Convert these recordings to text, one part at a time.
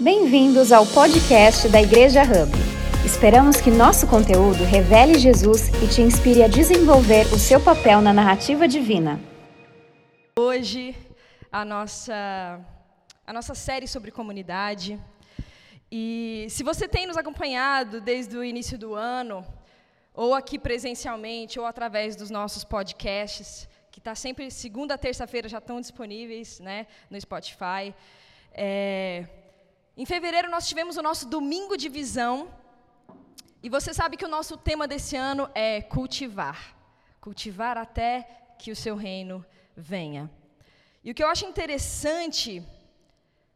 Bem-vindos ao podcast da Igreja Hub. Esperamos que nosso conteúdo revele Jesus e te inspire a desenvolver o seu papel na narrativa divina. Hoje, a nossa, a nossa série sobre comunidade. E se você tem nos acompanhado desde o início do ano, ou aqui presencialmente, ou através dos nossos podcasts, que está sempre segunda, terça-feira já estão disponíveis né, no Spotify. É, em fevereiro nós tivemos o nosso domingo de visão. E você sabe que o nosso tema desse ano é cultivar. Cultivar até que o seu reino venha. E o que eu acho interessante,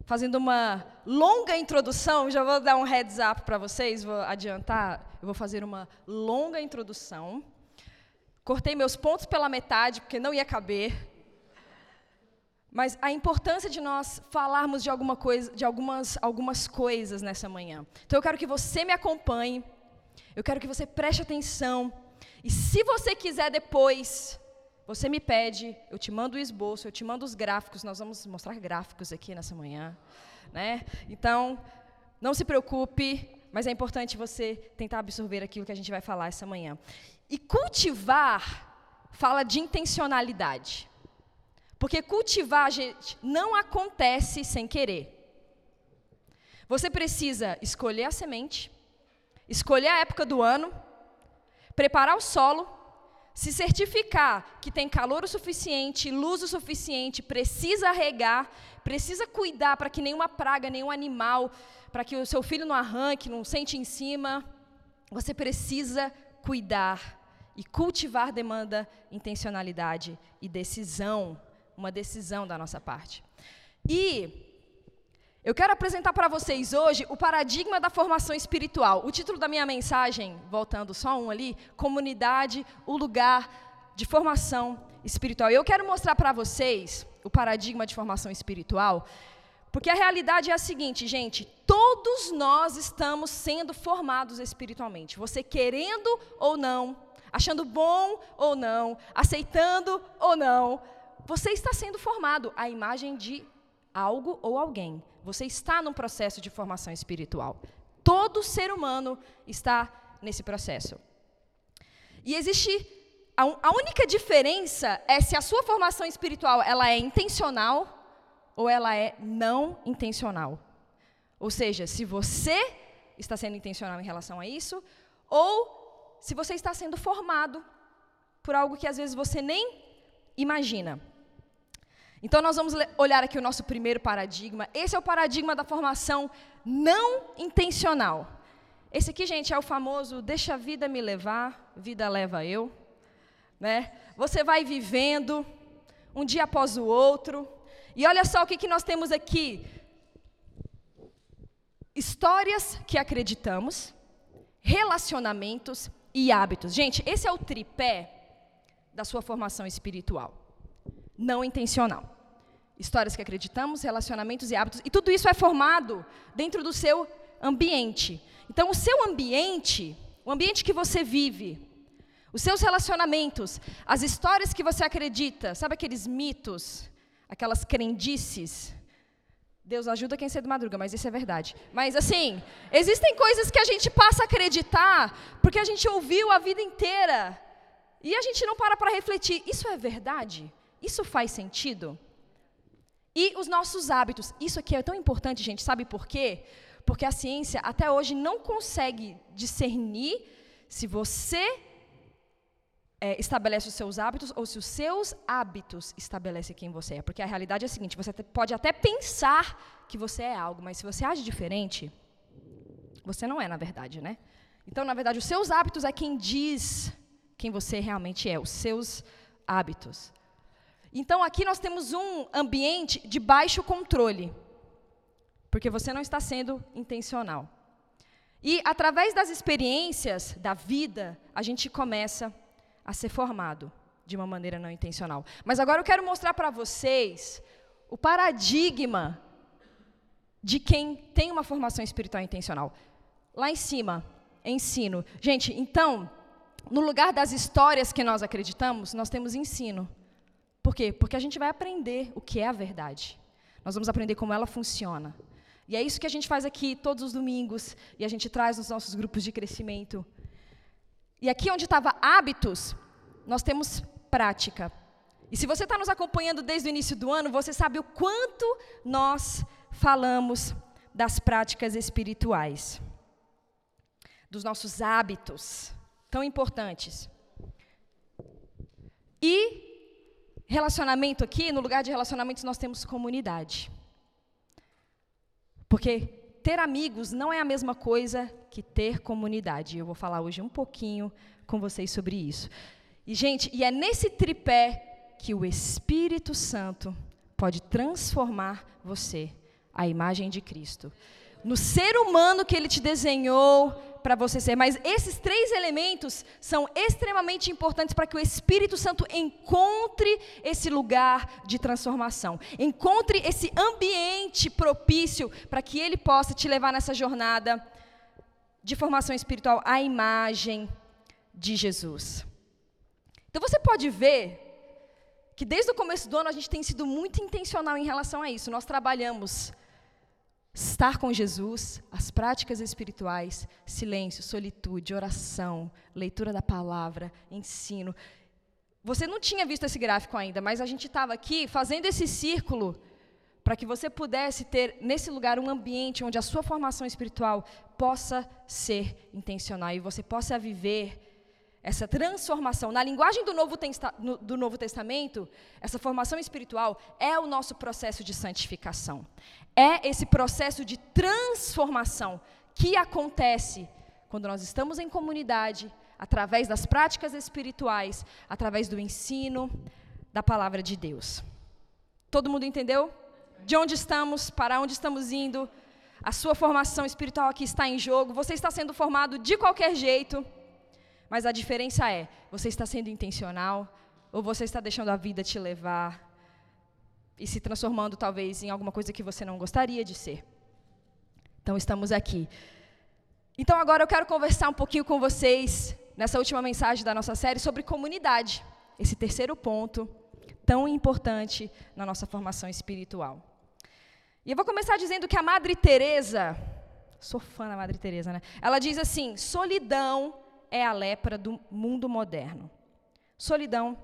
fazendo uma longa introdução, já vou dar um heads up para vocês, vou adiantar, eu vou fazer uma longa introdução. Cortei meus pontos pela metade, porque não ia caber. Mas a importância de nós falarmos de, alguma coisa, de algumas, algumas coisas nessa manhã. Então eu quero que você me acompanhe, eu quero que você preste atenção. E se você quiser depois, você me pede, eu te mando o esboço, eu te mando os gráficos, nós vamos mostrar gráficos aqui nessa manhã. Né? Então, não se preocupe, mas é importante você tentar absorver aquilo que a gente vai falar essa manhã. E cultivar fala de intencionalidade. Porque cultivar, gente, não acontece sem querer. Você precisa escolher a semente, escolher a época do ano, preparar o solo, se certificar que tem calor o suficiente, luz o suficiente, precisa regar, precisa cuidar para que nenhuma praga, nenhum animal, para que o seu filho não arranque, não sente em cima. Você precisa cuidar. E cultivar demanda intencionalidade e decisão uma decisão da nossa parte. E eu quero apresentar para vocês hoje o paradigma da formação espiritual. O título da minha mensagem, voltando só um ali, comunidade, o lugar de formação espiritual. Eu quero mostrar para vocês o paradigma de formação espiritual, porque a realidade é a seguinte, gente, todos nós estamos sendo formados espiritualmente. Você querendo ou não, achando bom ou não, aceitando ou não, você está sendo formado à imagem de algo ou alguém. Você está num processo de formação espiritual. Todo ser humano está nesse processo. E existe a, a única diferença é se a sua formação espiritual ela é intencional ou ela é não intencional. Ou seja, se você está sendo intencional em relação a isso, ou se você está sendo formado por algo que às vezes você nem imagina. Então, nós vamos olhar aqui o nosso primeiro paradigma. Esse é o paradigma da formação não intencional. Esse aqui, gente, é o famoso deixa a vida me levar, vida leva eu. Né? Você vai vivendo, um dia após o outro. E olha só o que, que nós temos aqui: histórias que acreditamos, relacionamentos e hábitos. Gente, esse é o tripé da sua formação espiritual não intencional. Histórias que acreditamos, relacionamentos e hábitos. E tudo isso é formado dentro do seu ambiente. Então, o seu ambiente, o ambiente que você vive, os seus relacionamentos, as histórias que você acredita, sabe aqueles mitos, aquelas crendices? Deus ajuda quem cedo madruga, mas isso é verdade. Mas assim, existem coisas que a gente passa a acreditar porque a gente ouviu a vida inteira e a gente não para para refletir. Isso é verdade? Isso faz sentido? E os nossos hábitos. Isso aqui é tão importante, gente, sabe por quê? Porque a ciência até hoje não consegue discernir se você é, estabelece os seus hábitos ou se os seus hábitos estabelecem quem você é. Porque a realidade é a seguinte: você pode até pensar que você é algo, mas se você age diferente, você não é, na verdade, né? Então, na verdade, os seus hábitos é quem diz quem você realmente é, os seus hábitos. Então aqui nós temos um ambiente de baixo controle, porque você não está sendo intencional. E através das experiências da vida, a gente começa a ser formado de uma maneira não intencional. Mas agora eu quero mostrar para vocês o paradigma de quem tem uma formação espiritual intencional. Lá em cima, ensino. Gente, então, no lugar das histórias que nós acreditamos, nós temos ensino. Por quê? Porque a gente vai aprender o que é a verdade. Nós vamos aprender como ela funciona. E é isso que a gente faz aqui todos os domingos e a gente traz nos nossos grupos de crescimento. E aqui onde estava hábitos, nós temos prática. E se você está nos acompanhando desde o início do ano, você sabe o quanto nós falamos das práticas espirituais, dos nossos hábitos tão importantes. E relacionamento aqui, no lugar de relacionamentos, nós temos comunidade. Porque ter amigos não é a mesma coisa que ter comunidade. Eu vou falar hoje um pouquinho com vocês sobre isso. E, gente, e é nesse tripé que o Espírito Santo pode transformar você à imagem de Cristo. No ser humano que ele te desenhou, para você ser. Mas esses três elementos são extremamente importantes para que o Espírito Santo encontre esse lugar de transformação, encontre esse ambiente propício para que ele possa te levar nessa jornada de formação espiritual à imagem de Jesus. Então você pode ver que desde o começo do ano a gente tem sido muito intencional em relação a isso. Nós trabalhamos Estar com Jesus, as práticas espirituais, silêncio, solitude, oração, leitura da palavra, ensino. Você não tinha visto esse gráfico ainda, mas a gente estava aqui fazendo esse círculo para que você pudesse ter nesse lugar um ambiente onde a sua formação espiritual possa ser intencional e você possa viver essa transformação. Na linguagem do Novo, do Novo, Testamento, essa formação espiritual é o nosso processo de santificação. É esse processo de transformação que acontece quando nós estamos em comunidade, através das práticas espirituais, através do ensino da palavra de Deus. Todo mundo entendeu? De onde estamos, para onde estamos indo, a sua formação espiritual aqui está em jogo, você está sendo formado de qualquer jeito. Mas a diferença é: você está sendo intencional ou você está deixando a vida te levar e se transformando talvez em alguma coisa que você não gostaria de ser. Então estamos aqui. Então agora eu quero conversar um pouquinho com vocês nessa última mensagem da nossa série sobre comunidade, esse terceiro ponto tão importante na nossa formação espiritual. E eu vou começar dizendo que a Madre Teresa, sou fã da Madre Teresa, né? Ela diz assim: solidão é a lepra do mundo moderno. Solidão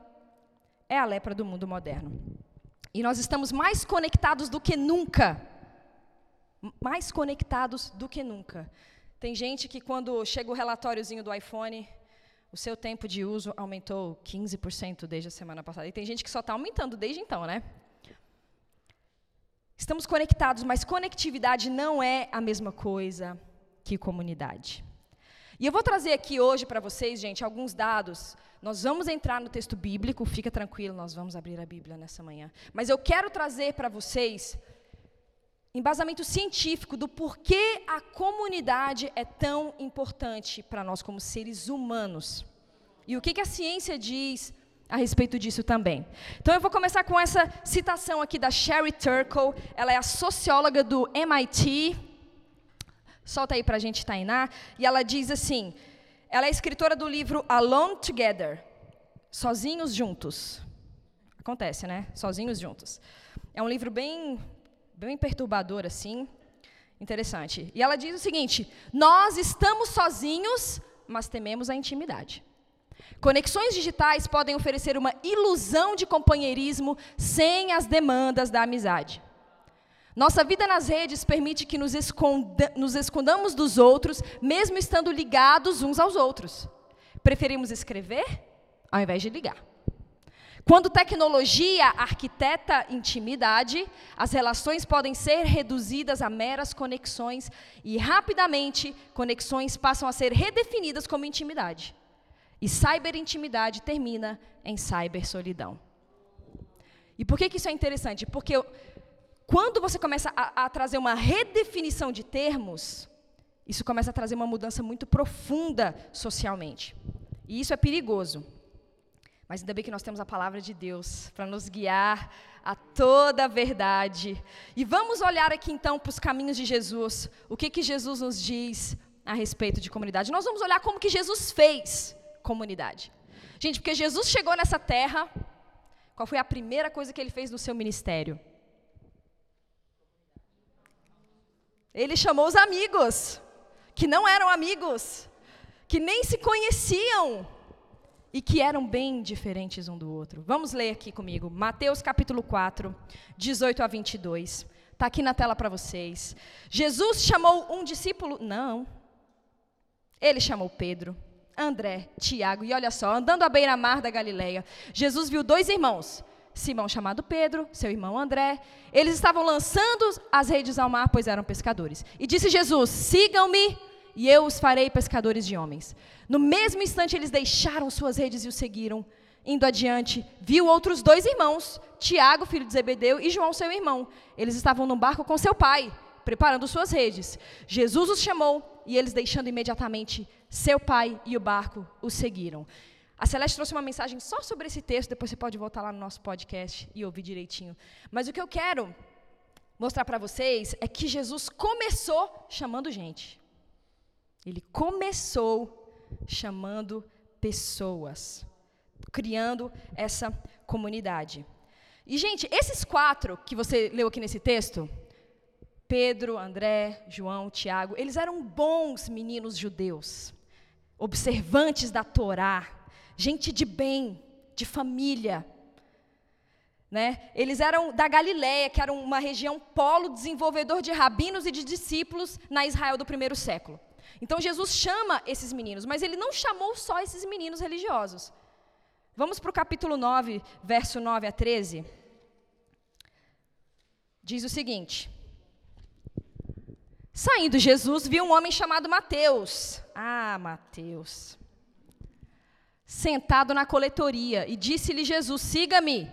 é a lepra do mundo moderno. E nós estamos mais conectados do que nunca. Mais conectados do que nunca. Tem gente que quando chega o relatóriozinho do iPhone, o seu tempo de uso aumentou 15% desde a semana passada. E tem gente que só está aumentando desde então, né? Estamos conectados, mas conectividade não é a mesma coisa que comunidade. E eu vou trazer aqui hoje para vocês, gente, alguns dados. Nós vamos entrar no texto bíblico, fica tranquilo, nós vamos abrir a Bíblia nessa manhã. Mas eu quero trazer para vocês embasamento científico do porquê a comunidade é tão importante para nós como seres humanos. E o que, que a ciência diz a respeito disso também. Então eu vou começar com essa citação aqui da Sherry Turkle. Ela é a socióloga do MIT, Solta aí para a gente, Tainá. E ela diz assim: ela é escritora do livro Alone Together Sozinhos Juntos. Acontece, né? Sozinhos Juntos. É um livro bem, bem perturbador, assim. Interessante. E ela diz o seguinte: Nós estamos sozinhos, mas tememos a intimidade. Conexões digitais podem oferecer uma ilusão de companheirismo sem as demandas da amizade. Nossa vida nas redes permite que nos, esconda, nos escondamos dos outros, mesmo estando ligados uns aos outros. Preferimos escrever ao invés de ligar. Quando tecnologia arquiteta intimidade, as relações podem ser reduzidas a meras conexões e, rapidamente, conexões passam a ser redefinidas como intimidade. E cyberintimidade termina em cybersolidão. E por que, que isso é interessante? Porque quando você começa a, a trazer uma redefinição de termos, isso começa a trazer uma mudança muito profunda socialmente. E isso é perigoso. Mas ainda bem que nós temos a palavra de Deus para nos guiar a toda a verdade. E vamos olhar aqui então para os caminhos de Jesus. O que que Jesus nos diz a respeito de comunidade? Nós vamos olhar como que Jesus fez comunidade. Gente, porque Jesus chegou nessa terra, qual foi a primeira coisa que ele fez no seu ministério? Ele chamou os amigos, que não eram amigos, que nem se conheciam e que eram bem diferentes um do outro. Vamos ler aqui comigo, Mateus capítulo 4, 18 a 22. Está aqui na tela para vocês. Jesus chamou um discípulo? Não. Ele chamou Pedro, André, Tiago, e olha só, andando à beira-mar da Galileia, Jesus viu dois irmãos, Simão chamado Pedro, seu irmão André. Eles estavam lançando as redes ao mar, pois eram pescadores. E disse Jesus: Sigam-me e eu os farei pescadores de homens. No mesmo instante, eles deixaram suas redes e o seguiram. Indo adiante, viu outros dois irmãos, Tiago, filho de Zebedeu, e João, seu irmão. Eles estavam num barco com seu pai, preparando suas redes. Jesus os chamou e eles, deixando imediatamente seu pai e o barco, os seguiram. A Celeste trouxe uma mensagem só sobre esse texto, depois você pode voltar lá no nosso podcast e ouvir direitinho. Mas o que eu quero mostrar para vocês é que Jesus começou chamando gente. Ele começou chamando pessoas, criando essa comunidade. E, gente, esses quatro que você leu aqui nesse texto, Pedro, André, João, Tiago, eles eram bons meninos judeus, observantes da Torá, gente de bem, de família. Né? Eles eram da Galiléia, que era uma região polo desenvolvedor de rabinos e de discípulos na Israel do primeiro século. Então Jesus chama esses meninos, mas ele não chamou só esses meninos religiosos. Vamos para o capítulo 9, verso 9 a 13. Diz o seguinte: Saindo Jesus, viu um homem chamado Mateus. Ah, Mateus. Sentado na coletoria, e disse-lhe Jesus: Siga-me.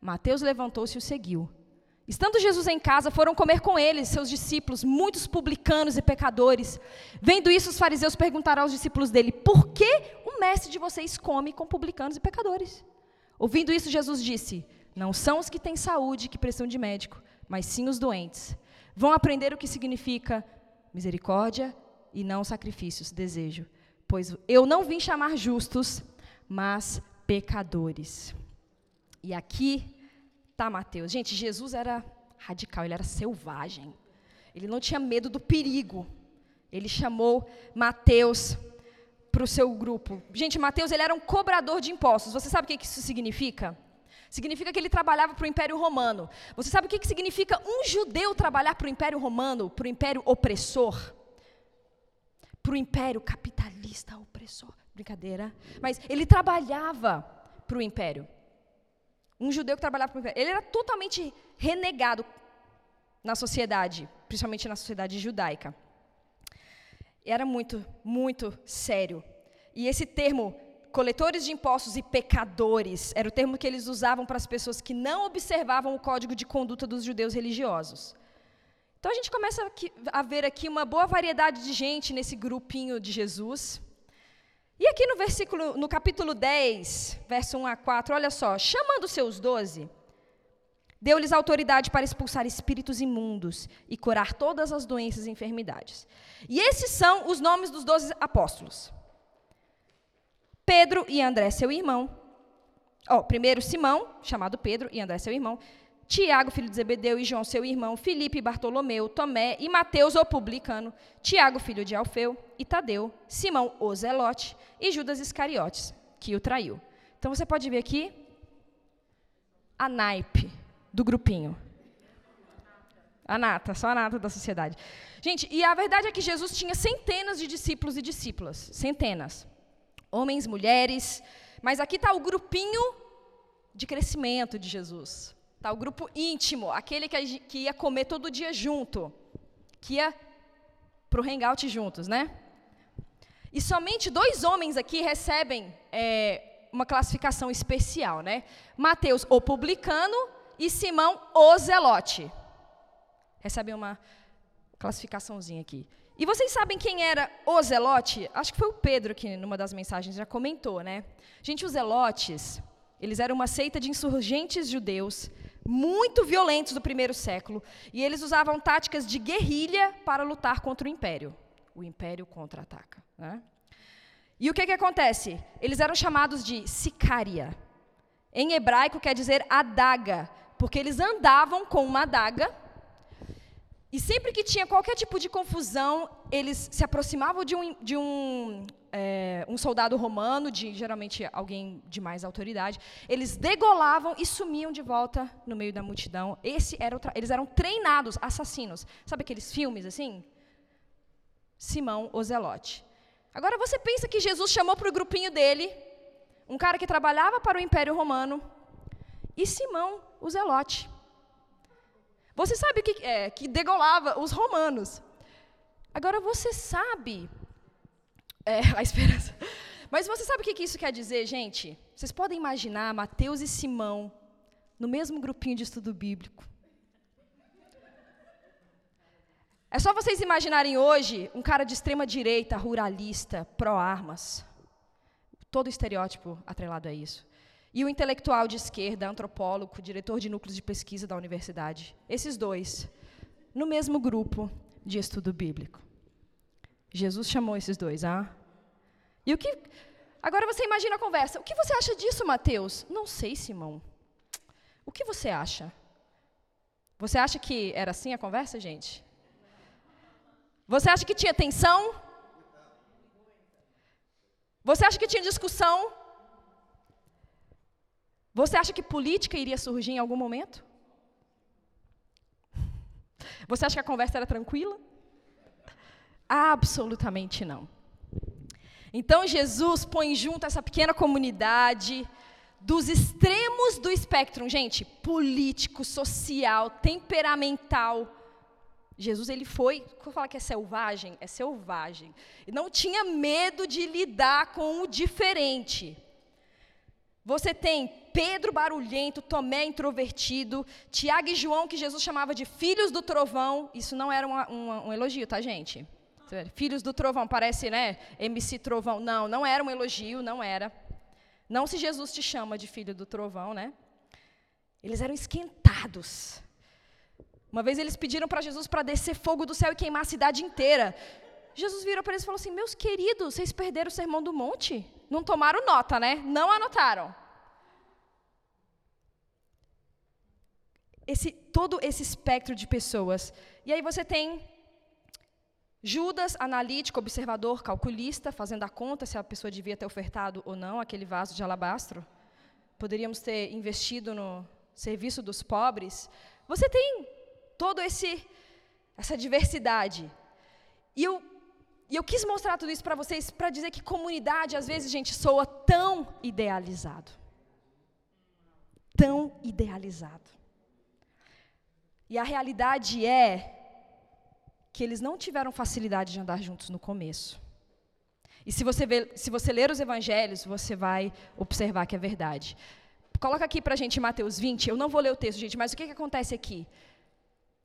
Mateus levantou-se e o seguiu. Estando Jesus em casa, foram comer com ele, seus discípulos, muitos publicanos e pecadores. Vendo isso, os fariseus perguntaram aos discípulos dele: Por que o mestre de vocês come com publicanos e pecadores? Ouvindo isso, Jesus disse: Não são os que têm saúde que precisam de médico, mas sim os doentes. Vão aprender o que significa misericórdia e não sacrifícios, desejo. Pois eu não vim chamar justos, mas pecadores. E aqui tá, Mateus? Gente, Jesus era radical, ele era selvagem. Ele não tinha medo do perigo. Ele chamou Mateus para o seu grupo. Gente, Mateus ele era um cobrador de impostos. Você sabe o que isso significa? Significa que ele trabalhava para o Império Romano. Você sabe o que significa um judeu trabalhar para o Império Romano, para o Império opressor? Para o Império capitalista opressor. Brincadeira. Mas ele trabalhava para o Império. Um judeu que trabalhava para o império. Ele era totalmente renegado na sociedade, principalmente na sociedade judaica. Era muito, muito sério. E esse termo, coletores de impostos e pecadores, era o termo que eles usavam para as pessoas que não observavam o código de conduta dos judeus religiosos. Então a gente começa a ver aqui uma boa variedade de gente nesse grupinho de Jesus. E aqui no versículo, no capítulo 10, verso 1 a 4, olha só, chamando seus doze, deu-lhes autoridade para expulsar espíritos imundos e curar todas as doenças e enfermidades. E esses são os nomes dos doze apóstolos. Pedro e André, seu irmão. Oh, primeiro Simão, chamado Pedro, e André, seu irmão. Tiago, filho de Zebedeu, e João, seu irmão, Filipe, Bartolomeu, Tomé e Mateus, o publicano, Tiago, filho de Alfeu, e Tadeu, Simão, o Zelote, e Judas Iscariotes, que o traiu. Então você pode ver aqui a naipe do grupinho. A nata, só a nata da sociedade. Gente, e a verdade é que Jesus tinha centenas de discípulos e discípulas. Centenas. Homens, mulheres. Mas aqui está o grupinho de crescimento de Jesus. Tá, o grupo íntimo, aquele que, que ia comer todo dia junto, que ia para o hangout juntos, né? E somente dois homens aqui recebem é, uma classificação especial, né? Mateus, o publicano, e Simão, o zelote. Recebem uma classificaçãozinha aqui. E vocês sabem quem era o zelote? Acho que foi o Pedro que, numa das mensagens, já comentou, né? Gente, os zelotes, eles eram uma seita de insurgentes judeus muito violentos do primeiro século, e eles usavam táticas de guerrilha para lutar contra o império. O império contra-ataca. Né? E o que, que acontece? Eles eram chamados de sicária. Em hebraico quer dizer adaga, porque eles andavam com uma adaga E sempre que tinha qualquer tipo de confusão, eles se aproximavam de um, de um, é, um soldado romano, de geralmente alguém de mais autoridade. Eles degolavam e sumiam de volta no meio da multidão. Esse era eles eram treinados assassinos. Sabe aqueles filmes assim? Simão Ozelote. Agora você pensa que Jesus chamou para o grupinho dele um cara que trabalhava para o Império Romano e Simão o Zelote. Você sabe o que é? Que degolava os romanos. Agora você sabe. É, a esperança. Mas você sabe o que isso quer dizer, gente? Vocês podem imaginar Mateus e Simão no mesmo grupinho de estudo bíblico. É só vocês imaginarem hoje um cara de extrema direita, ruralista, pró-armas. Todo estereótipo atrelado a isso e o intelectual de esquerda, antropólogo, diretor de núcleos de pesquisa da universidade. Esses dois, no mesmo grupo de estudo bíblico. Jesus chamou esses dois, ah? E o que. Agora você imagina a conversa. O que você acha disso, Mateus? Não sei, Simão. O que você acha? Você acha que era assim a conversa, gente? Você acha que tinha tensão? Você acha que tinha discussão? Você acha que política iria surgir em algum momento? Você acha que a conversa era tranquila? Absolutamente não. Então Jesus põe junto essa pequena comunidade dos extremos do espectro, gente, político, social, temperamental. Jesus ele foi, quando fala que é selvagem, é selvagem. E não tinha medo de lidar com o diferente. Você tem Pedro barulhento, Tomé introvertido, Tiago e João, que Jesus chamava de filhos do trovão. Isso não era uma, uma, um elogio, tá, gente? Filhos do trovão, parece, né? MC Trovão. Não, não era um elogio, não era. Não se Jesus te chama de filho do trovão, né? Eles eram esquentados. Uma vez eles pediram para Jesus para descer fogo do céu e queimar a cidade inteira. Jesus virou para eles e falou assim: Meus queridos, vocês perderam o sermão do monte? Não tomaram nota, né? Não anotaram. Esse, todo esse espectro de pessoas. E aí você tem Judas, analítico, observador, calculista, fazendo a conta se a pessoa devia ter ofertado ou não aquele vaso de alabastro. Poderíamos ter investido no serviço dos pobres. Você tem todo esse essa diversidade. E eu e eu quis mostrar tudo isso para vocês para dizer que comunidade, às vezes, gente, soa tão idealizado. Tão idealizado. E a realidade é que eles não tiveram facilidade de andar juntos no começo. E se você, se você ler os evangelhos, você vai observar que é verdade. Coloca aqui para a gente Mateus 20. Eu não vou ler o texto, gente, mas o que, que acontece aqui?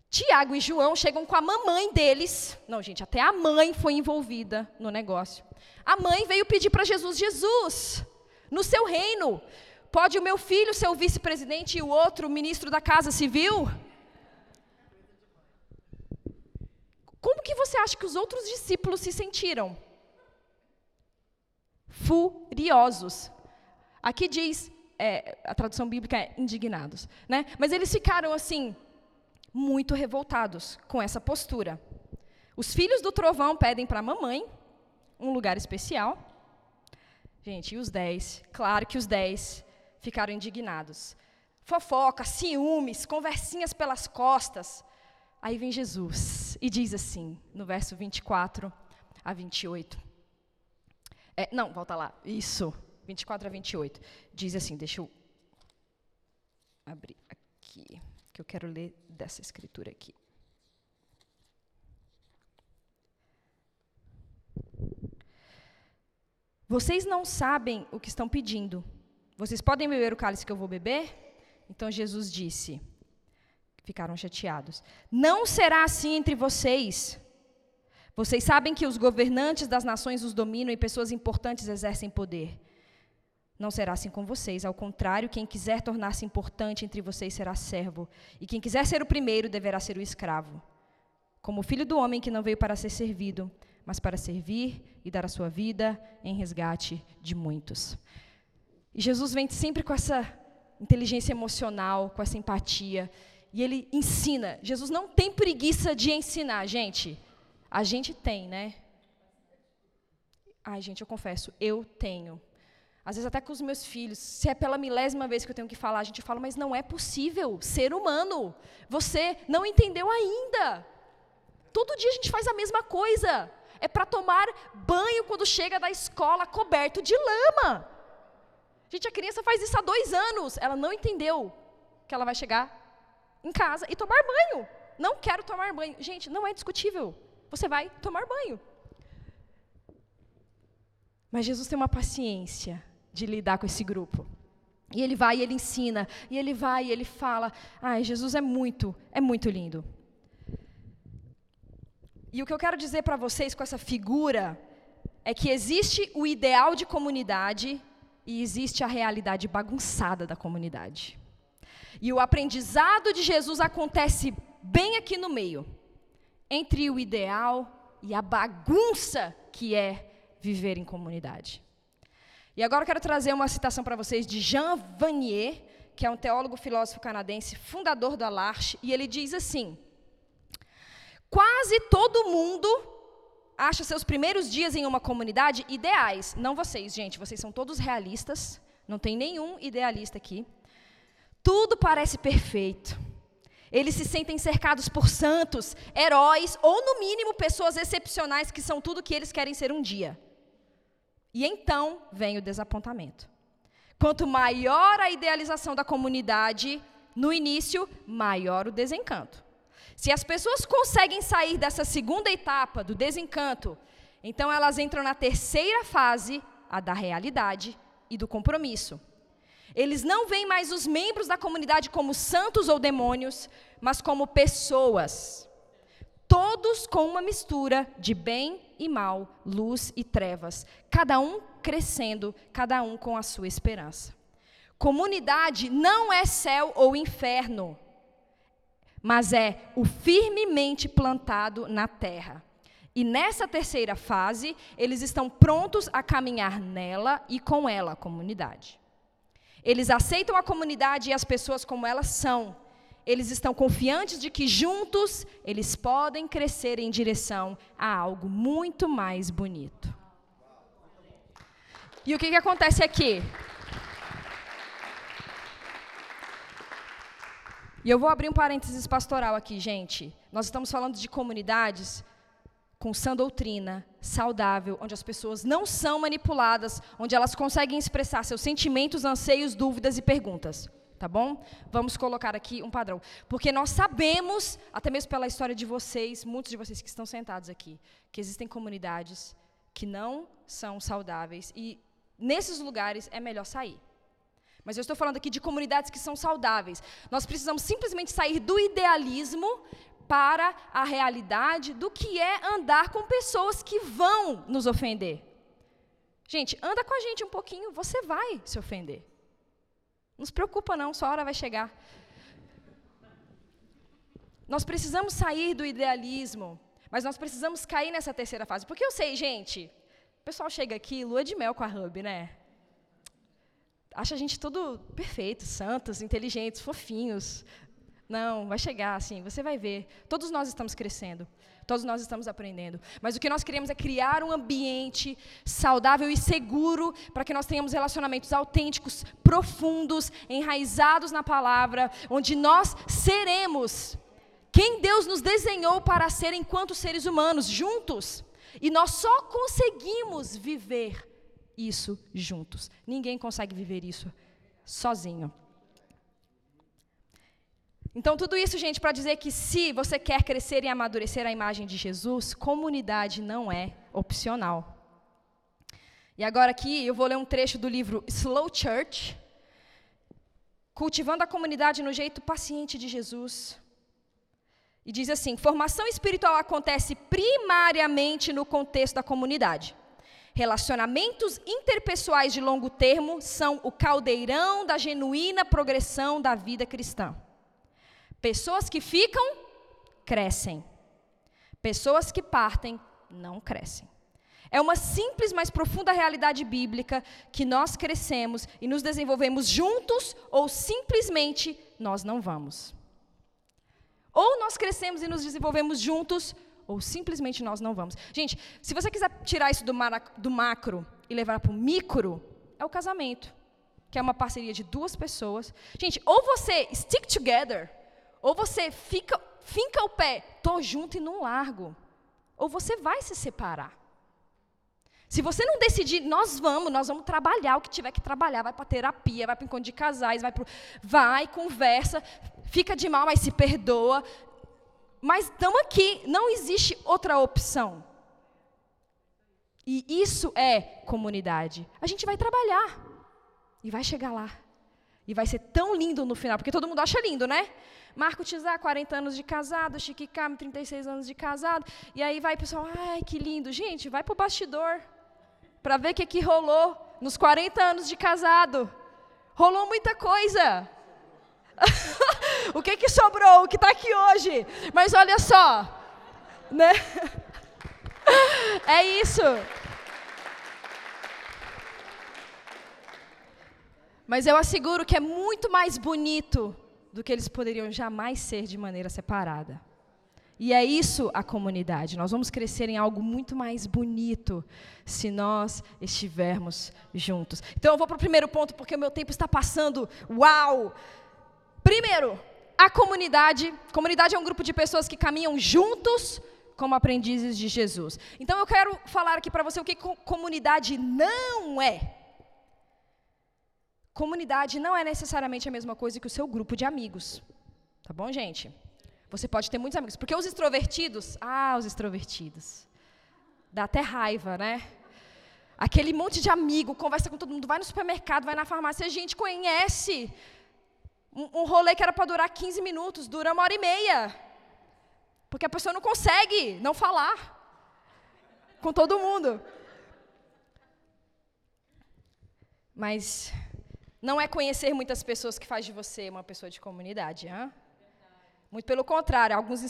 Tiago e João chegam com a mamãe deles. Não, gente, até a mãe foi envolvida no negócio. A mãe veio pedir para Jesus: Jesus, no seu reino, pode o meu filho ser o vice-presidente e o outro ministro da Casa Civil? Como que você acha que os outros discípulos se sentiram? Furiosos. Aqui diz, é, a tradução bíblica é indignados, né? Mas eles ficaram assim, muito revoltados com essa postura. Os filhos do trovão pedem para a mamãe um lugar especial. Gente, e os dez? Claro que os dez ficaram indignados. Fofoca, ciúmes, conversinhas pelas costas. Aí vem Jesus e diz assim, no verso 24 a 28. É, não, volta lá. Isso, 24 a 28. Diz assim, deixa eu abrir aqui que eu quero ler dessa escritura aqui. Vocês não sabem o que estão pedindo. Vocês podem beber o cálice que eu vou beber? Então Jesus disse. Ficaram chateados. Não será assim entre vocês. Vocês sabem que os governantes das nações os dominam e pessoas importantes exercem poder. Não será assim com vocês. Ao contrário, quem quiser tornar-se importante entre vocês será servo. E quem quiser ser o primeiro deverá ser o escravo. Como o filho do homem que não veio para ser servido, mas para servir e dar a sua vida em resgate de muitos. E Jesus vem sempre com essa inteligência emocional, com essa empatia. E ele ensina. Jesus não tem preguiça de ensinar, gente. A gente tem, né? Ai, gente, eu confesso, eu tenho. Às vezes até com os meus filhos, se é pela milésima vez que eu tenho que falar, a gente fala, mas não é possível, ser humano. Você não entendeu ainda. Todo dia a gente faz a mesma coisa. É para tomar banho quando chega da escola coberto de lama. Gente, a criança faz isso há dois anos. Ela não entendeu que ela vai chegar em casa e tomar banho. Não quero tomar banho. Gente, não é discutível. Você vai tomar banho. Mas Jesus tem uma paciência de lidar com esse grupo. E ele vai e ele ensina, e ele vai e ele fala. Ai, Jesus é muito, é muito lindo. E o que eu quero dizer para vocês com essa figura é que existe o ideal de comunidade e existe a realidade bagunçada da comunidade. E o aprendizado de Jesus acontece bem aqui no meio, entre o ideal e a bagunça que é viver em comunidade. E agora eu quero trazer uma citação para vocês de Jean Vanier, que é um teólogo filósofo canadense, fundador da l'Arche, e ele diz assim: Quase todo mundo acha seus primeiros dias em uma comunidade ideais. Não vocês, gente, vocês são todos realistas, não tem nenhum idealista aqui. Tudo parece perfeito. Eles se sentem cercados por santos, heróis ou, no mínimo, pessoas excepcionais que são tudo que eles querem ser um dia. E então vem o desapontamento. Quanto maior a idealização da comunidade, no início, maior o desencanto. Se as pessoas conseguem sair dessa segunda etapa do desencanto, então elas entram na terceira fase, a da realidade e do compromisso. Eles não veem mais os membros da comunidade como santos ou demônios, mas como pessoas. Todos com uma mistura de bem e mal, luz e trevas, cada um crescendo, cada um com a sua esperança. Comunidade não é céu ou inferno mas é o firmemente plantado na terra. E nessa terceira fase, eles estão prontos a caminhar nela e com ela comunidade. Eles aceitam a comunidade e as pessoas como elas são. Eles estão confiantes de que juntos eles podem crescer em direção a algo muito mais bonito. E o que, que acontece aqui? E eu vou abrir um parênteses pastoral aqui, gente. Nós estamos falando de comunidades com sã doutrina, saudável, onde as pessoas não são manipuladas, onde elas conseguem expressar seus sentimentos, anseios, dúvidas e perguntas. Tá bom? Vamos colocar aqui um padrão. Porque nós sabemos, até mesmo pela história de vocês, muitos de vocês que estão sentados aqui, que existem comunidades que não são saudáveis e nesses lugares é melhor sair. Mas eu estou falando aqui de comunidades que são saudáveis. Nós precisamos simplesmente sair do idealismo para a realidade do que é andar com pessoas que vão nos ofender. Gente, anda com a gente um pouquinho, você vai se ofender. Não se preocupa não, sua hora vai chegar. Nós precisamos sair do idealismo, mas nós precisamos cair nessa terceira fase. Porque eu sei, gente, o pessoal chega aqui, lua de mel com a Hub, né? acha a gente tudo perfeito, santos, inteligentes, fofinhos. Não, vai chegar assim, você vai ver. Todos nós estamos crescendo, todos nós estamos aprendendo. Mas o que nós queremos é criar um ambiente saudável e seguro para que nós tenhamos relacionamentos autênticos, profundos, enraizados na palavra, onde nós seremos quem Deus nos desenhou para ser enquanto seres humanos, juntos. E nós só conseguimos viver isso juntos. Ninguém consegue viver isso sozinho. Então, tudo isso, gente, para dizer que se você quer crescer e amadurecer a imagem de Jesus, comunidade não é opcional. E agora aqui eu vou ler um trecho do livro Slow Church, cultivando a comunidade no jeito paciente de Jesus. E diz assim: formação espiritual acontece primariamente no contexto da comunidade. Relacionamentos interpessoais de longo termo são o caldeirão da genuína progressão da vida cristã. Pessoas que ficam, crescem. Pessoas que partem, não crescem. É uma simples, mas profunda realidade bíblica que nós crescemos e nos desenvolvemos juntos ou simplesmente nós não vamos. Ou nós crescemos e nos desenvolvemos juntos, ou simplesmente nós não vamos. Gente, se você quiser tirar isso do, do macro e levar para o micro, é o casamento, que é uma parceria de duas pessoas. Gente, ou você stick together, ou você fica, finca o pé, tô junto e não largo, ou você vai se separar. Se você não decidir, nós vamos, nós vamos trabalhar o que tiver que trabalhar, vai para terapia, vai para encontro de casais, vai, pro, vai, conversa, fica de mal, mas se perdoa. Mas estamos aqui, não existe outra opção. E isso é comunidade. A gente vai trabalhar e vai chegar lá. E vai ser tão lindo no final, porque todo mundo acha lindo, né? Marco Tizá, 40 anos de casado, Chique Cam, 36 anos de casado. E aí vai o pessoal, ai, que lindo. Gente, vai para o bastidor para ver o que, que rolou nos 40 anos de casado. Rolou muita coisa. o que, que sobrou? O que está aqui hoje? Mas olha só, né? é isso. Mas eu asseguro que é muito mais bonito do que eles poderiam jamais ser de maneira separada. E é isso a comunidade. Nós vamos crescer em algo muito mais bonito se nós estivermos juntos. Então eu vou para o primeiro ponto, porque o meu tempo está passando. Uau! Primeiro, a comunidade. Comunidade é um grupo de pessoas que caminham juntos como aprendizes de Jesus. Então eu quero falar aqui para você o que comunidade não é. Comunidade não é necessariamente a mesma coisa que o seu grupo de amigos. Tá bom, gente? Você pode ter muitos amigos. Porque os extrovertidos, ah, os extrovertidos. Dá até raiva, né? Aquele monte de amigo, conversa com todo mundo, vai no supermercado, vai na farmácia, a gente conhece. Um, um rolê que era para durar 15 minutos, dura uma hora e meia. Porque a pessoa não consegue não falar com todo mundo. Mas não é conhecer muitas pessoas que faz de você uma pessoa de comunidade. Hein? Muito pelo contrário, alguns,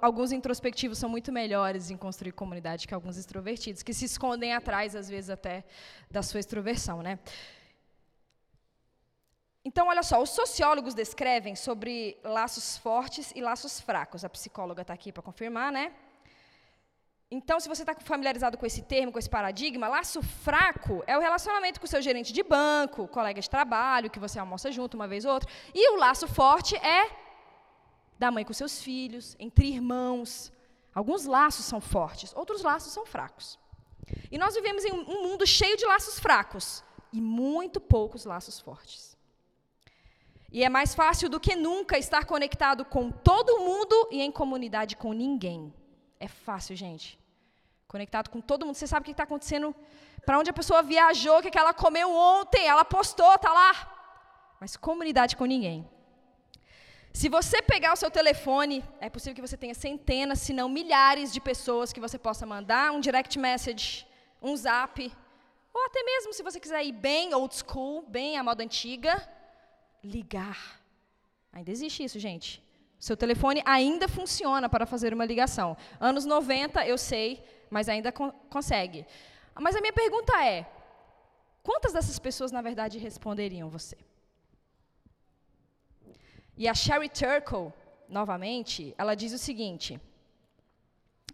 alguns introspectivos são muito melhores em construir comunidade que alguns extrovertidos, que se escondem atrás, às vezes, até da sua extroversão. Né? Então, olha só, os sociólogos descrevem sobre laços fortes e laços fracos. A psicóloga está aqui para confirmar, né? Então, se você está familiarizado com esse termo, com esse paradigma, laço fraco é o relacionamento com o seu gerente de banco, colega de trabalho, que você almoça junto uma vez ou outra. E o laço forte é da mãe com seus filhos, entre irmãos. Alguns laços são fortes, outros laços são fracos. E nós vivemos em um mundo cheio de laços fracos e muito poucos laços fortes. E é mais fácil do que nunca estar conectado com todo mundo e em comunidade com ninguém. É fácil, gente. Conectado com todo mundo. Você sabe o que está acontecendo? Para onde a pessoa viajou, o que ela comeu ontem, ela postou, está lá. Mas comunidade com ninguém. Se você pegar o seu telefone, é possível que você tenha centenas, se não milhares de pessoas que você possa mandar um direct message, um zap, ou até mesmo se você quiser ir bem old school, bem à moda antiga, ligar. Ainda existe isso, gente. Seu telefone ainda funciona para fazer uma ligação. Anos 90, eu sei, mas ainda con consegue. Mas a minha pergunta é: quantas dessas pessoas, na verdade, responderiam você? E a Sherry Turkle, novamente, ela diz o seguinte: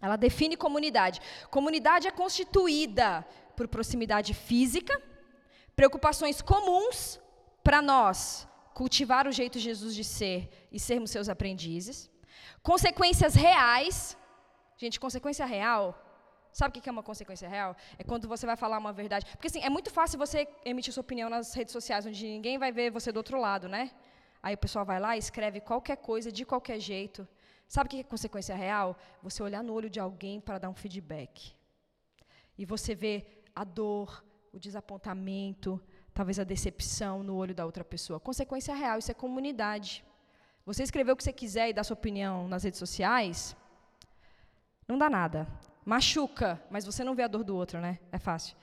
ela define comunidade. Comunidade é constituída por proximidade física, preocupações comuns para nós cultivar o jeito de Jesus de ser e sermos seus aprendizes, consequências reais. Gente, consequência real Sabe o que é uma consequência real? É quando você vai falar uma verdade. Porque assim, é muito fácil você emitir sua opinião nas redes sociais, onde ninguém vai ver você do outro lado, né? Aí o pessoal vai lá e escreve qualquer coisa, de qualquer jeito. Sabe o que é consequência real? Você olhar no olho de alguém para dar um feedback. E você vê a dor, o desapontamento, talvez a decepção no olho da outra pessoa. Consequência real, isso é comunidade. Você escrever o que você quiser e dar sua opinião nas redes sociais, não dá nada. Machuca, mas você não vê a dor do outro, né? É fácil.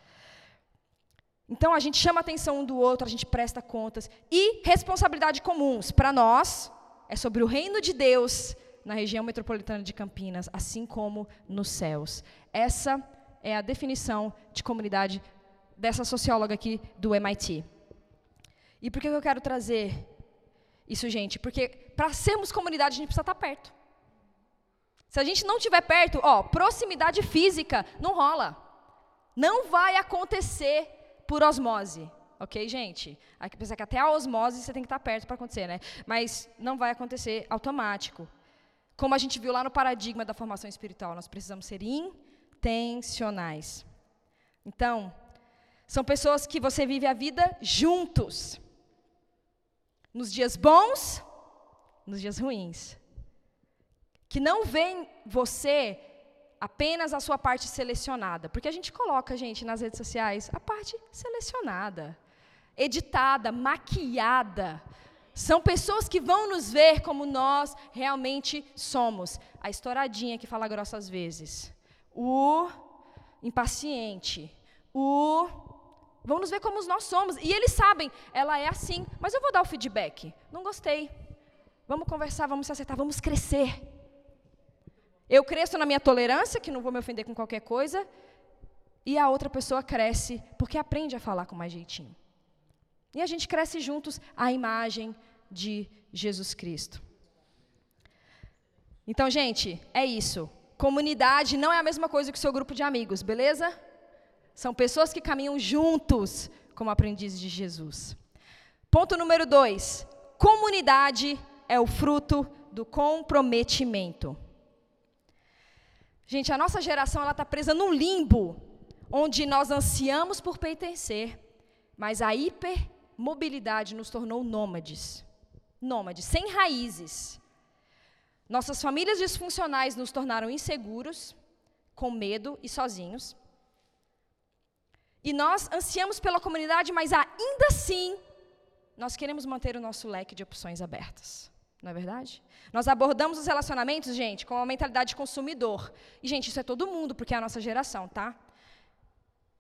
Então a gente chama a atenção um do outro, a gente presta contas. E responsabilidade comuns para nós é sobre o reino de Deus na região metropolitana de Campinas, assim como nos céus. Essa é a definição de comunidade dessa socióloga aqui do MIT. E por que eu quero trazer Isso, gente, porque para sermos comunidade a gente precisa estar perto. Se a gente não estiver perto, ó, proximidade física não rola. Não vai acontecer por osmose. Ok, gente? Aqui pensa que até a osmose você tem que estar perto para acontecer, né? Mas não vai acontecer automático. Como a gente viu lá no paradigma da formação espiritual, nós precisamos ser intencionais. Então, são pessoas que você vive a vida juntos. Nos dias bons, nos dias ruins. Que não vem você apenas a sua parte selecionada. Porque a gente coloca, gente, nas redes sociais, a parte selecionada, editada, maquiada. São pessoas que vão nos ver como nós realmente somos. A estouradinha que fala grosso às vezes. O impaciente. O. Vão nos ver como nós somos. E eles sabem, ela é assim, mas eu vou dar o feedback. Não gostei. Vamos conversar, vamos se acertar, vamos crescer. Eu cresço na minha tolerância, que não vou me ofender com qualquer coisa, e a outra pessoa cresce porque aprende a falar com mais jeitinho. E a gente cresce juntos à imagem de Jesus Cristo. Então, gente, é isso. Comunidade não é a mesma coisa que o seu grupo de amigos, beleza? São pessoas que caminham juntos como aprendizes de Jesus. Ponto número dois: comunidade é o fruto do comprometimento. Gente, a nossa geração ela está presa num limbo onde nós ansiamos por pertencer, mas a hipermobilidade nos tornou nômades. Nômades, sem raízes. Nossas famílias disfuncionais nos tornaram inseguros, com medo e sozinhos. E nós ansiamos pela comunidade, mas ainda assim, nós queremos manter o nosso leque de opções abertas. Não é verdade? Nós abordamos os relacionamentos, gente, com uma mentalidade de consumidor. E, gente, isso é todo mundo, porque é a nossa geração, tá?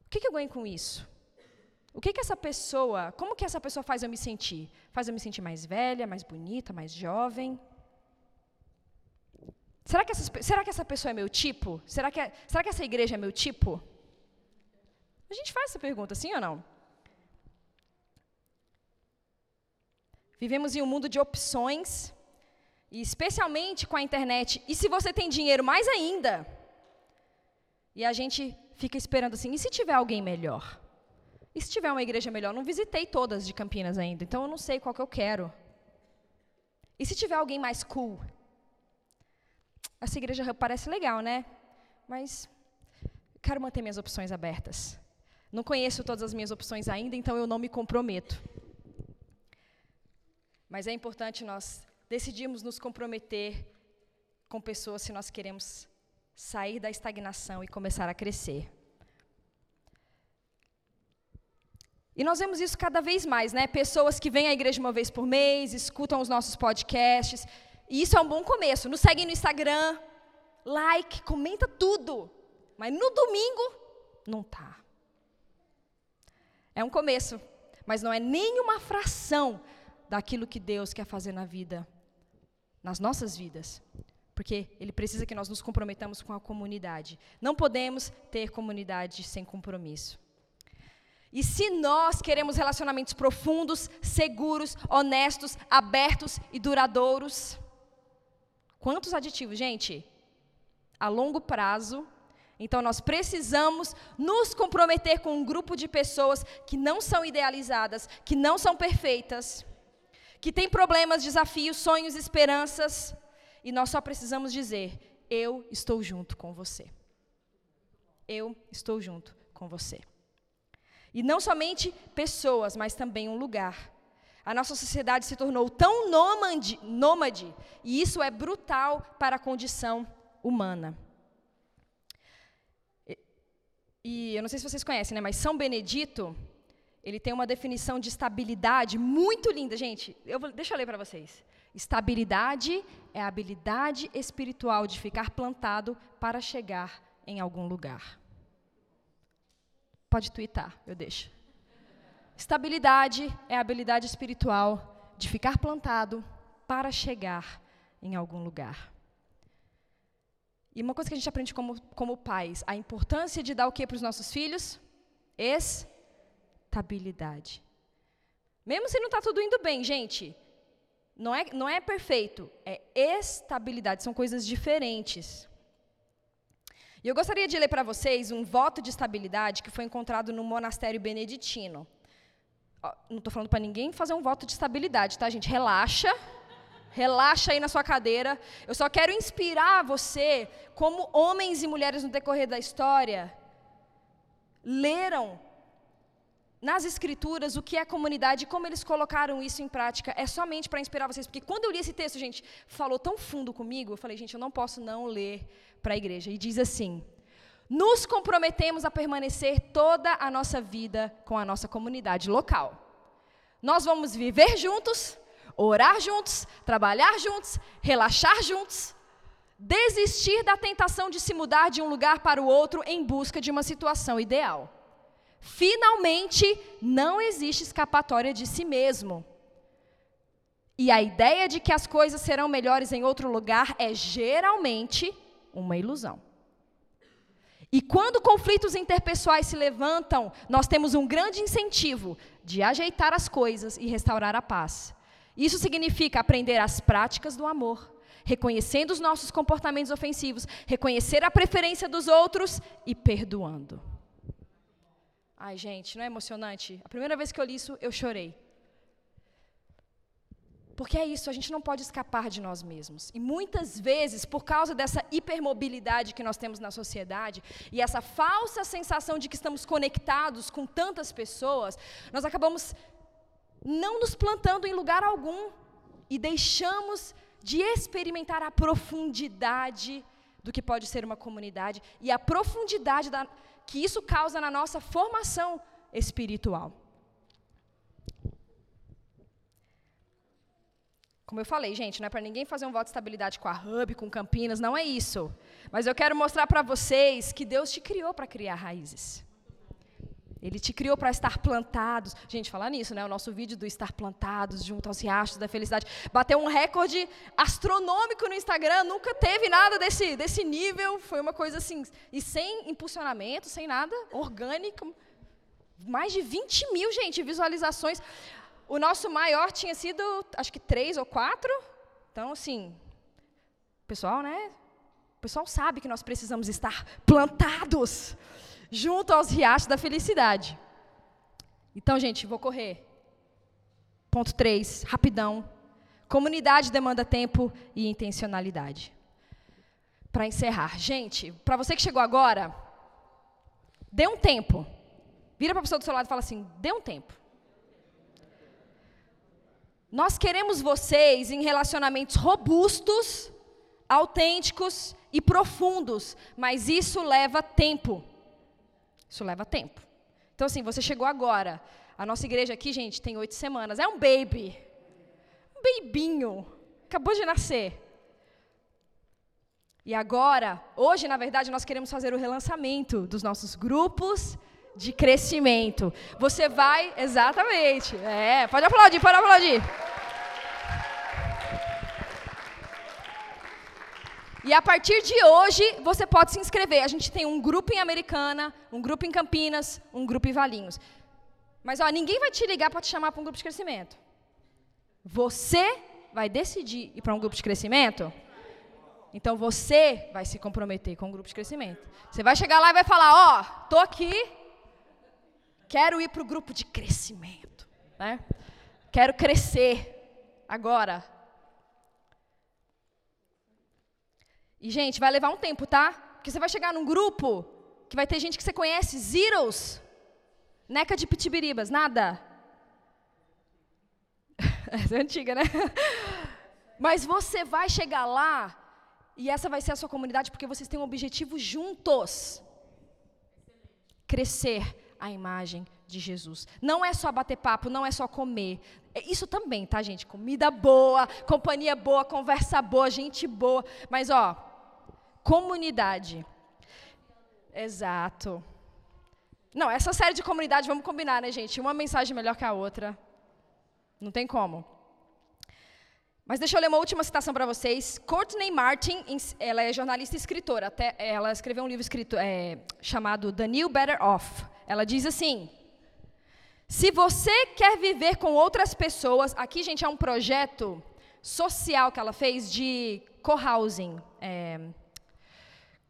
O que, que eu ganho com isso? O que, que essa pessoa, como que essa pessoa faz eu me sentir? Faz eu me sentir mais velha, mais bonita, mais jovem? Será que, essa, será que essa pessoa é meu tipo? Será que, é, será que essa igreja é meu tipo? A gente faz essa pergunta, sim ou não? Vivemos em um mundo de opções, e especialmente com a internet. E se você tem dinheiro, mais ainda. E a gente fica esperando assim: e se tiver alguém melhor? E se tiver uma igreja melhor? Não visitei todas de Campinas ainda, então eu não sei qual que eu quero. E se tiver alguém mais cool? Essa igreja parece legal, né? Mas quero manter minhas opções abertas. Não conheço todas as minhas opções ainda, então eu não me comprometo. Mas é importante nós decidirmos nos comprometer com pessoas se nós queremos sair da estagnação e começar a crescer. E nós vemos isso cada vez mais, né? Pessoas que vêm à igreja uma vez por mês, escutam os nossos podcasts. E isso é um bom começo. Nos seguem no Instagram, like, comenta tudo. Mas no domingo, não tá. É um começo, mas não é nenhuma fração daquilo que Deus quer fazer na vida, nas nossas vidas. Porque Ele precisa que nós nos comprometamos com a comunidade. Não podemos ter comunidade sem compromisso. E se nós queremos relacionamentos profundos, seguros, honestos, abertos e duradouros, quantos aditivos, gente? A longo prazo, então nós precisamos nos comprometer com um grupo de pessoas que não são idealizadas, que não são perfeitas, que têm problemas, desafios, sonhos, esperanças, e nós só precisamos dizer: eu estou junto com você. Eu estou junto com você. E não somente pessoas, mas também um lugar. A nossa sociedade se tornou tão nômade, nômade e isso é brutal para a condição humana. E, e eu não sei se vocês conhecem, né, mas São Benedito, ele tem uma definição de estabilidade muito linda, gente. Eu vou, deixa eu ler para vocês. Estabilidade é a habilidade espiritual de ficar plantado para chegar em algum lugar. Pode twittar, eu deixo. Estabilidade é a habilidade espiritual de ficar plantado para chegar em algum lugar. E uma coisa que a gente aprende como, como pais, a importância de dar o que para os nossos filhos? Estabilidade. Mesmo se não está tudo indo bem, gente, Não é, não é perfeito, é estabilidade, são coisas diferentes. E eu gostaria de ler para vocês um voto de estabilidade que foi encontrado no monastério beneditino. Não estou falando para ninguém fazer um voto de estabilidade, tá, gente? Relaxa. Relaxa aí na sua cadeira. Eu só quero inspirar você, como homens e mulheres no decorrer da história, leram nas escrituras o que é comunidade e como eles colocaram isso em prática. É somente para inspirar vocês, porque quando eu li esse texto, gente, falou tão fundo comigo, eu falei, gente, eu não posso não ler para a igreja. E diz assim: Nos comprometemos a permanecer toda a nossa vida com a nossa comunidade local. Nós vamos viver juntos, orar juntos, trabalhar juntos, relaxar juntos, desistir da tentação de se mudar de um lugar para o outro em busca de uma situação ideal. Finalmente, não existe escapatória de si mesmo. E a ideia de que as coisas serão melhores em outro lugar é geralmente uma ilusão. E quando conflitos interpessoais se levantam, nós temos um grande incentivo de ajeitar as coisas e restaurar a paz. Isso significa aprender as práticas do amor, reconhecendo os nossos comportamentos ofensivos, reconhecer a preferência dos outros e perdoando. Ai, gente, não é emocionante? A primeira vez que eu li isso, eu chorei. Porque é isso, a gente não pode escapar de nós mesmos. E muitas vezes, por causa dessa hipermobilidade que nós temos na sociedade e essa falsa sensação de que estamos conectados com tantas pessoas, nós acabamos não nos plantando em lugar algum e deixamos de experimentar a profundidade do que pode ser uma comunidade e a profundidade da, que isso causa na nossa formação espiritual. Como eu falei, gente, não é para ninguém fazer um voto de estabilidade com a Hub, com Campinas, não é isso. Mas eu quero mostrar para vocês que Deus te criou para criar raízes. Ele te criou para estar plantados. Gente, falar nisso, né? O nosso vídeo do estar plantados junto aos riachos da felicidade bateu um recorde astronômico no Instagram. Nunca teve nada desse, desse nível. Foi uma coisa assim, e sem impulsionamento, sem nada, orgânico. Mais de 20 mil, gente, visualizações. O nosso maior tinha sido, acho que três ou quatro. Então, assim, pessoal, né? O pessoal sabe que nós precisamos estar plantados junto aos riachos da felicidade. Então, gente, vou correr. Ponto 3, rapidão. Comunidade demanda tempo e intencionalidade. Para encerrar, gente, para você que chegou agora, dê um tempo. Vira para a pessoa do seu lado e fala assim: dê um tempo. Nós queremos vocês em relacionamentos robustos, autênticos e profundos, mas isso leva tempo. Isso leva tempo. Então, assim, você chegou agora. A nossa igreja aqui, gente, tem oito semanas. É um baby. Um beibinho. Acabou de nascer. E agora, hoje, na verdade, nós queremos fazer o relançamento dos nossos grupos de crescimento. Você vai, exatamente. É, pode aplaudir, pode aplaudir. E a partir de hoje, você pode se inscrever. A gente tem um grupo em Americana, um grupo em Campinas, um grupo em Valinhos. Mas ó, ninguém vai te ligar para te chamar para um grupo de crescimento. Você vai decidir ir para um grupo de crescimento? Então você vai se comprometer com um grupo de crescimento. Você vai chegar lá e vai falar: Ó, oh, tô aqui, quero ir para o grupo de crescimento. Né? Quero crescer agora. E, gente, vai levar um tempo, tá? Porque você vai chegar num grupo que vai ter gente que você conhece, zeros. Neca de pitibiribas, nada. Essa é antiga, né? Mas você vai chegar lá e essa vai ser a sua comunidade porque vocês têm um objetivo juntos. Crescer a imagem de Jesus. Não é só bater papo, não é só comer. É isso também, tá, gente? Comida boa, companhia boa, conversa boa, gente boa. Mas, ó, comunidade. Exato. Não, essa série de comunidade, vamos combinar, né, gente? Uma mensagem melhor que a outra. Não tem como. Mas deixa eu ler uma última citação para vocês. Courtney Martin, ela é jornalista e escritora. Até, ela escreveu um livro escrito, é, chamado The New Better Off. Ela diz assim: Se você quer viver com outras pessoas, aqui, gente, é um projeto social que ela fez de co-housing. É,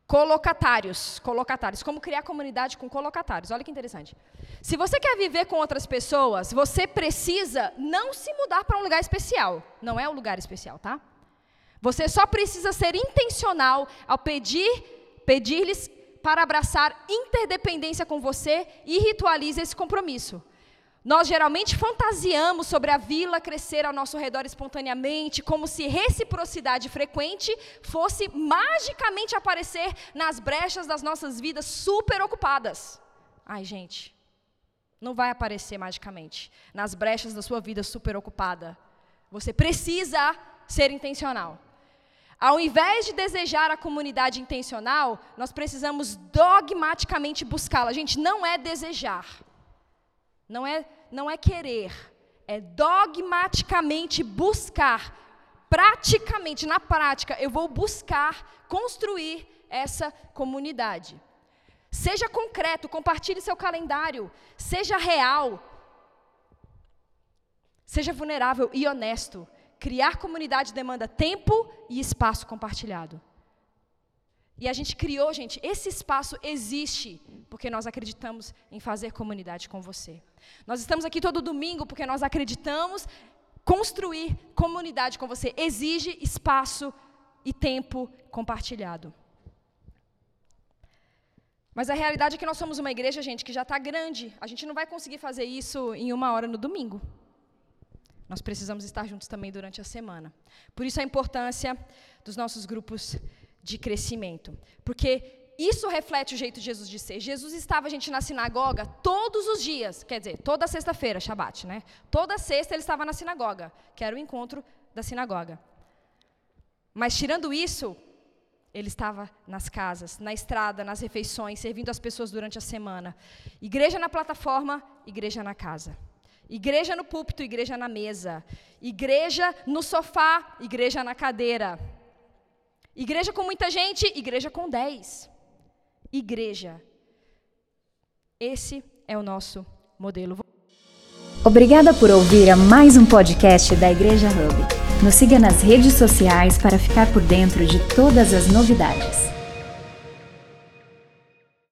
colocatários, colocatários, como criar comunidade com colocatários. Olha que interessante. Se você quer viver com outras pessoas, você precisa não se mudar para um lugar especial. Não é um lugar especial, tá? Você só precisa ser intencional ao pedir, pedir-lhes para abraçar interdependência com você e ritualize esse compromisso. Nós geralmente fantasiamos sobre a vila crescer ao nosso redor espontaneamente, como se reciprocidade frequente fosse magicamente aparecer nas brechas das nossas vidas super ocupadas. Ai, gente, não vai aparecer magicamente nas brechas da sua vida super ocupada. Você precisa ser intencional. Ao invés de desejar a comunidade intencional, nós precisamos dogmaticamente buscá-la. Gente, não é desejar. Não é, não é querer. É dogmaticamente buscar. Praticamente, na prática, eu vou buscar construir essa comunidade. Seja concreto, compartilhe seu calendário. Seja real. Seja vulnerável e honesto. Criar comunidade demanda tempo e espaço compartilhado. E a gente criou, gente, esse espaço existe porque nós acreditamos em fazer comunidade com você. Nós estamos aqui todo domingo porque nós acreditamos construir comunidade com você. Exige espaço e tempo compartilhado. Mas a realidade é que nós somos uma igreja, gente, que já está grande. A gente não vai conseguir fazer isso em uma hora no domingo. Nós precisamos estar juntos também durante a semana. Por isso a importância dos nossos grupos de crescimento. Porque isso reflete o jeito de Jesus de ser. Jesus estava, gente, na sinagoga todos os dias. Quer dizer, toda sexta-feira, Shabat, né? Toda sexta ele estava na sinagoga, que era o encontro da sinagoga. Mas tirando isso, ele estava nas casas, na estrada, nas refeições, servindo as pessoas durante a semana. Igreja na plataforma, igreja na casa. Igreja no púlpito, igreja na mesa. Igreja no sofá, igreja na cadeira. Igreja com muita gente, igreja com dez. Igreja. Esse é o nosso modelo. Obrigada por ouvir a mais um podcast da Igreja Hub. Nos siga nas redes sociais para ficar por dentro de todas as novidades.